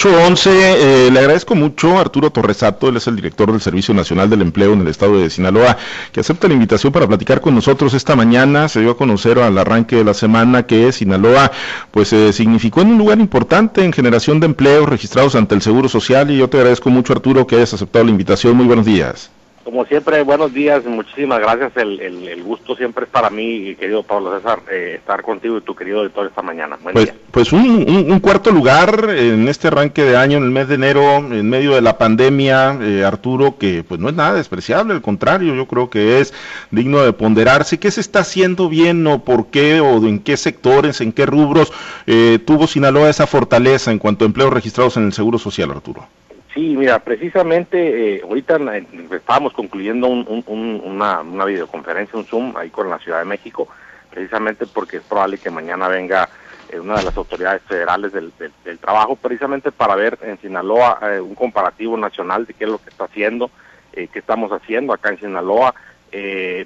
811, eh, le agradezco mucho a Arturo Torresato, él es el director del Servicio Nacional del Empleo en el estado de Sinaloa, que acepta la invitación para platicar con nosotros esta mañana. Se dio a conocer al arranque de la semana que Sinaloa pues eh, significó en un lugar importante en generación de empleos registrados ante el Seguro Social y yo te agradezco mucho Arturo que hayas aceptado la invitación. Muy buenos días. Como siempre, buenos días, muchísimas gracias. El, el, gusto siempre es para mí, querido Pablo César, eh, estar contigo y tu querido editor esta mañana. pues, pues un, un, cuarto lugar en este arranque de año, en el mes de enero, en medio de la pandemia, eh, Arturo, que pues no es nada despreciable, al contrario, yo creo que es digno de ponderarse. ¿Qué se está haciendo bien o por qué o en qué sectores, en qué rubros eh, tuvo Sinaloa esa fortaleza en cuanto a empleos registrados en el Seguro Social, Arturo? Sí, mira, precisamente eh, ahorita estábamos concluyendo una, videoconferencia, un Zoom ahí con la Ciudad de México, precisamente porque es probable que mañana venga eh, una de las autoridades federales del, trabajo, precisamente para ver en Sinaloa eh, un comparativo nacional de qué es lo que está haciendo, qué estamos haciendo acá en Sinaloa.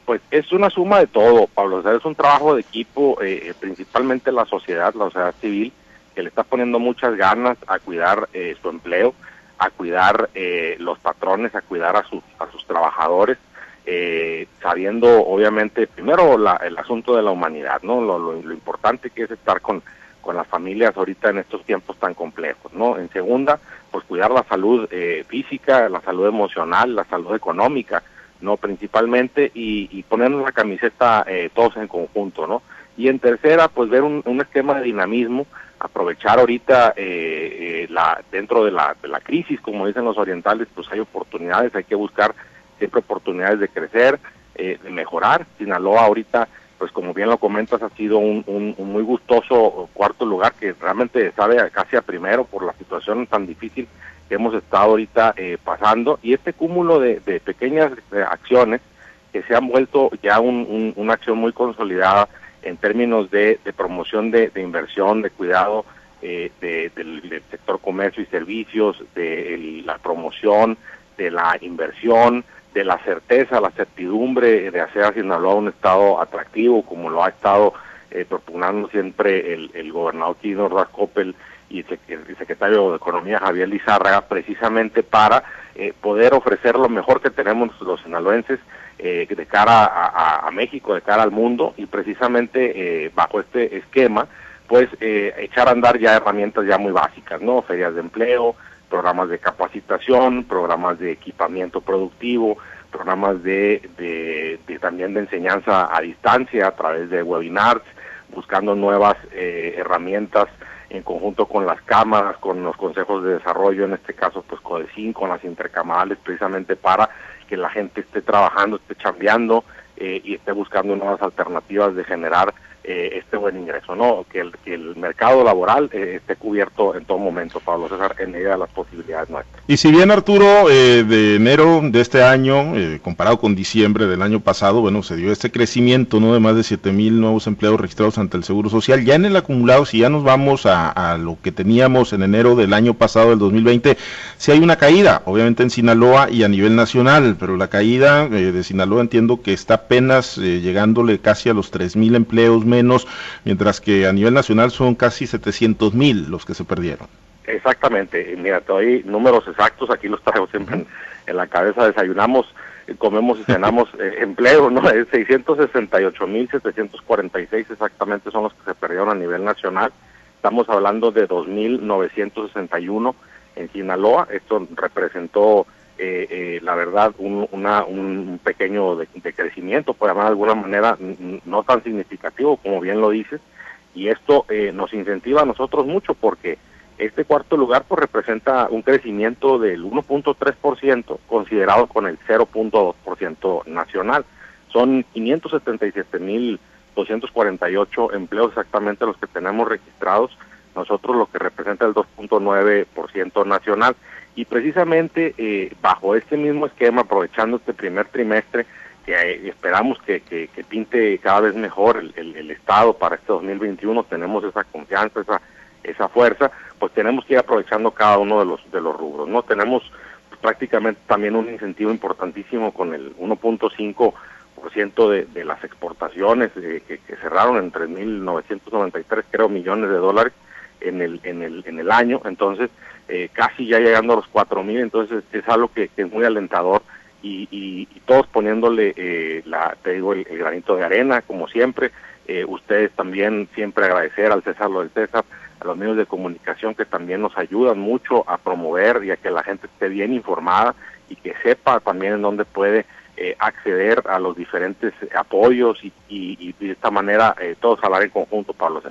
pues es una suma de todo, Pablo, o sea, es un trabajo de equipo, principalmente la sociedad, la sociedad civil, que le está poniendo muchas ganas a cuidar su empleo a cuidar eh, los patrones, a cuidar a sus, a sus trabajadores, eh, sabiendo obviamente primero el asunto de la humanidad, ¿no? Lo, importante que es estar con, con las familias ahorita en estos tiempos tan complejos, ¿no? En segunda, pues cuidar la salud eh, física, la salud emocional, la salud económica, ¿no? Principalmente y, ponernos la camiseta todos en conjunto, ¿no? Y en tercera, pues ver un esquema de dinamismo aprovechar ahorita eh, eh, la, dentro de la, de la crisis, como dicen los orientales, pues hay oportunidades, hay que buscar siempre oportunidades de crecer, eh, de mejorar. Sinaloa ahorita, pues como bien lo comentas, ha sido un, un, muy gustoso cuarto lugar que realmente sabe casi a primero por la situación tan difícil que hemos estado ahorita pasando y este cúmulo de, de pequeñas acciones que se han vuelto ya un, una acción muy consolidada en términos de, promoción de, inversión, de cuidado eh, del, sector comercio y servicios, de la promoción, de la inversión, de la certeza, la certidumbre de hacer a Sinaloa un estado atractivo, como lo ha estado eh, propugnando siempre el, gobernador Kino Ordaz y el secretario de Economía Javier Lizárraga, precisamente para eh, poder ofrecer lo mejor que tenemos los sinaloenses eh, de cara a, México, de cara al mundo, y precisamente eh, bajo este esquema, pues eh, echar a andar ya herramientas ya muy básicas, ¿no? Ferias de empleo, programas de capacitación, programas de equipamiento productivo, programas de, de, también de enseñanza a distancia a través de webinars, buscando nuevas herramientas en conjunto con las cámaras, con los consejos de desarrollo, en este caso pues CODECIN, con las intercamales, precisamente para que la gente esté trabajando, esté chambeando eh, y esté buscando nuevas alternativas de generar eh, este buen ingreso, ¿no? Que el, que el mercado laboral eh, esté cubierto en todo momento, Pablo César, en medida de las posibilidades nuestras. Y si bien, Arturo, eh, de enero de este año, comparado con diciembre del año pasado, bueno, se dio este crecimiento, ¿no? De más de 7 mil nuevos empleados registrados ante el Seguro Social. Ya en el acumulado, si ya nos vamos a, lo que teníamos en enero del año pasado, del 2020, si hay una caída, obviamente en Sinaloa y a nivel nacional, pero la caída de Sinaloa entiendo que está apenas llegándole casi a los 3 mil empleos menos, mientras que a nivel nacional son casi 700 mil los que se perdieron. Exactamente, mira, te doy números exactos, aquí los traigo siempre en, la cabeza, desayunamos, eh, comemos y cenamos eh, empleo, ¿no? Es 668 mil 746 exactamente son los que se perdieron a nivel nacional, estamos hablando de 2.961 en Sinaloa, esto representó eh, eh, la verdad, un, una, un pequeño de, crecimiento, por llamar de alguna manera, no tan significativo como bien lo dices, y esto eh, nos incentiva a nosotros mucho porque este cuarto lugar pues representa un crecimiento del 1.3% considerado con el 0.2% nacional. Son 577.248 empleos exactamente los que tenemos registrados, nosotros lo que representa el 2.9% nacional. Y precisamente eh, bajo este mismo esquema, aprovechando este primer trimestre, que eh, esperamos que, que, pinte cada vez mejor el, el, Estado para este 2021, tenemos esa confianza, esa, esa fuerza, pues tenemos que ir aprovechando cada uno de los, de los rubros. no Tenemos prácticamente también un incentivo importantísimo con el 1.5% de, de las exportaciones eh, que, que cerraron en 3.993 creo millones de dólares en el, en el, en el año. Entonces, eh, casi ya llegando a los 4.000, entonces es algo que, es muy alentador y, todos poniéndole, eh, la, te digo, el, granito de arena, como siempre. Eh, ustedes también siempre agradecer al César lo del César, a los medios de comunicación que también nos ayudan mucho a promover y a que la gente esté bien informada y que sepa también en dónde puede eh, acceder a los diferentes apoyos y, de esta manera eh, todos hablar en conjunto, Pablo.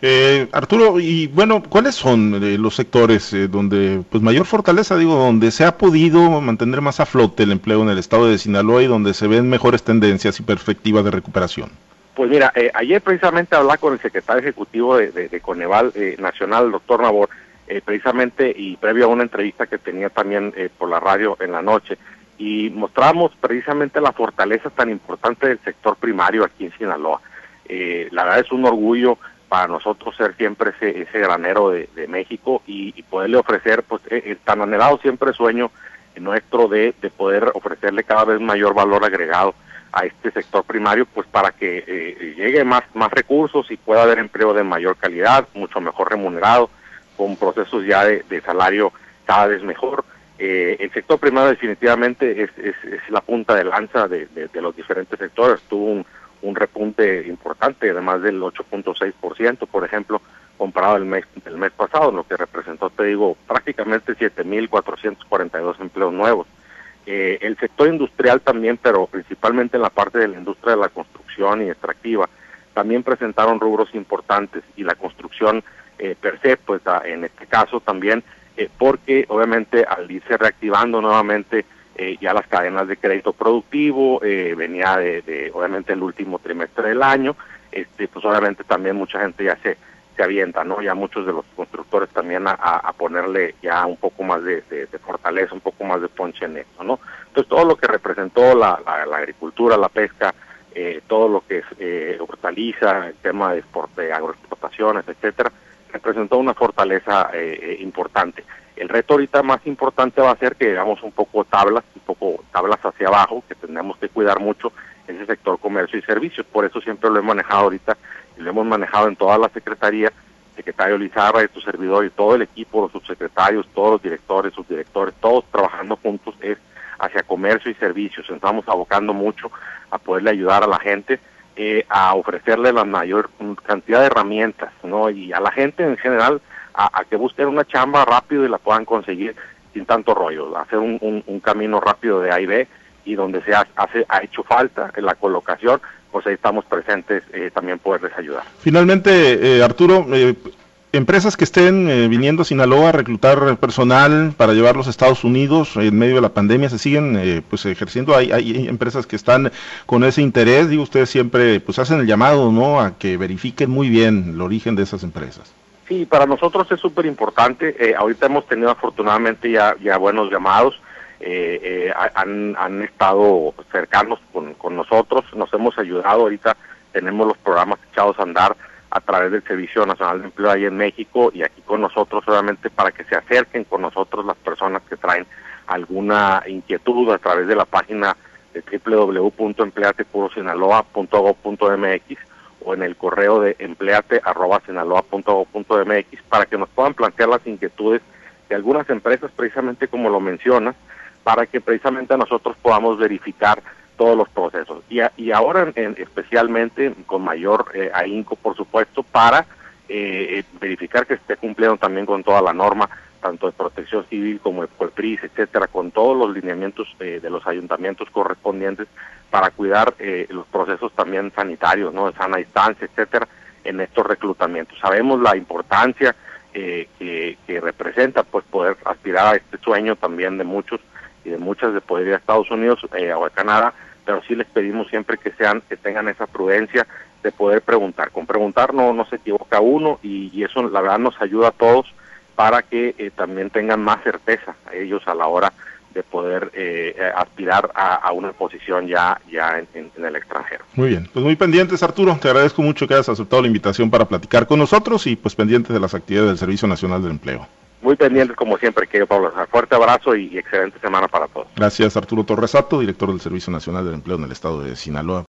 Eh, Arturo, y bueno, ¿cuáles son los sectores donde pues mayor fortaleza, digo, donde se ha podido mantener más a flote el empleo en el estado de Sinaloa y donde se ven mejores tendencias y perspectivas de recuperación? Pues mira, ayer precisamente hablaba con el secretario ejecutivo de, Coneval Nacional, el doctor Nabor, precisamente y previo a una entrevista que tenía también por la radio en la noche, y mostramos precisamente la fortaleza tan importante del sector primario aquí en Sinaloa. Eh, la verdad es un orgullo para nosotros ser siempre ese, ese granero de, México y, poderle ofrecer, pues, el eh, eh, tan anhelado siempre sueño nuestro de, de, poder ofrecerle cada vez mayor valor agregado a este sector primario, pues para que llegue más, más recursos y pueda haber empleo de mayor calidad, mucho mejor remunerado, con procesos ya de, de salario cada vez mejor eh, el sector primario definitivamente es, es, la punta de lanza de, los diferentes sectores. Tuvo un, repunte importante, además del 8.6%, por ejemplo, comparado el mes, el mes pasado, lo que representó, te digo, prácticamente 7.442 empleos nuevos. Eh, el sector industrial también, pero principalmente en la parte de la industria de la construcción y extractiva, también presentaron rubros importantes y la construcción eh, per se, pues en este caso también eh, porque obviamente al irse reactivando nuevamente eh, ya las cadenas de crédito productivo, eh, venía de, obviamente el último trimestre del año, este, pues obviamente también mucha gente ya se, se avienta, ¿no? Ya muchos de los constructores también a, ponerle ya un poco más de, fortaleza, un poco más de ponche en esto, ¿no? Entonces todo lo que representó la, agricultura, la pesca, todo lo que es hortaliza, el tema de, de agroexportaciones, etcétera, representó una fortaleza eh, eh, importante. El reto ahorita más importante va a ser que hagamos un poco tablas, un poco tablas hacia abajo, que tenemos que cuidar mucho ese sector comercio y servicios. Por eso siempre lo he manejado ahorita y lo hemos manejado en toda la secretaría, secretario Lizarra y tu servidor y todo el equipo, los subsecretarios, todos los directores, subdirectores, todos trabajando juntos es hacia comercio y servicios. Estamos abocando mucho a poderle ayudar a la gente eh, a ofrecerle la mayor cantidad de herramientas, ¿no? Y a la gente en general a, que busquen una chamba rápido y la puedan conseguir sin tanto rollo, hacer un, un, camino rápido de A y B y donde se ha, hace, ha hecho falta en la colocación, pues ahí estamos presentes eh, también poderles ayudar. Finalmente, eh, Arturo, eh, empresas que estén eh, viniendo a Sinaloa a reclutar personal para llevarlos a Estados Unidos en medio de la pandemia se siguen eh, pues ejerciendo. Hay, hay empresas que están con ese interés. Y ustedes siempre pues hacen el llamado no a que verifiquen muy bien el origen de esas empresas. Sí para nosotros es súper importante eh, ahorita hemos tenido afortunadamente ya ya buenos llamados. Han, han estado cercanos con, con nosotros. Nos hemos ayudado. Ahorita tenemos los programas echados a andar a través del Servicio Nacional de Empleo ahí en México y aquí con nosotros solamente para que se acerquen con nosotros las personas que traen alguna inquietud a través de la página de www.empleatepurosinaloa.gov.mx o en el correo de empleate.sinaloa.gov.mx para que nos puedan plantear las inquietudes de algunas empresas precisamente como lo mencionas para que precisamente nosotros podamos verificar todos los procesos. Y, y ahora en, especialmente con mayor eh, ahínco, por supuesto, para eh, verificar que esté cumpliendo también con toda la norma, tanto de protección civil como de PRIS, etcétera, con todos los lineamientos eh, de los ayuntamientos correspondientes para cuidar eh, los procesos también sanitarios, ¿no? de sana distancia, etcétera, en estos reclutamientos. Sabemos la importancia que, que representa pues poder aspirar a este sueño también de muchos y de muchas de poder ir a Estados Unidos o a Canadá pero sí les pedimos siempre que sean que tengan esa prudencia de poder preguntar. Con preguntar no, no se equivoca uno y, eso la verdad nos ayuda a todos para que eh, también tengan más certeza ellos a la hora de poder eh, aspirar a, una posición ya, ya en, en, el extranjero. Muy bien, pues muy pendientes Arturo, te agradezco mucho que hayas aceptado la invitación para platicar con nosotros y pues pendientes de las actividades del Servicio Nacional del Empleo. Muy pendientes como siempre, querido Pablo. Fuerte abrazo y excelente semana para todos. Gracias Arturo Torresato, director del Servicio Nacional del Empleo en el estado de Sinaloa.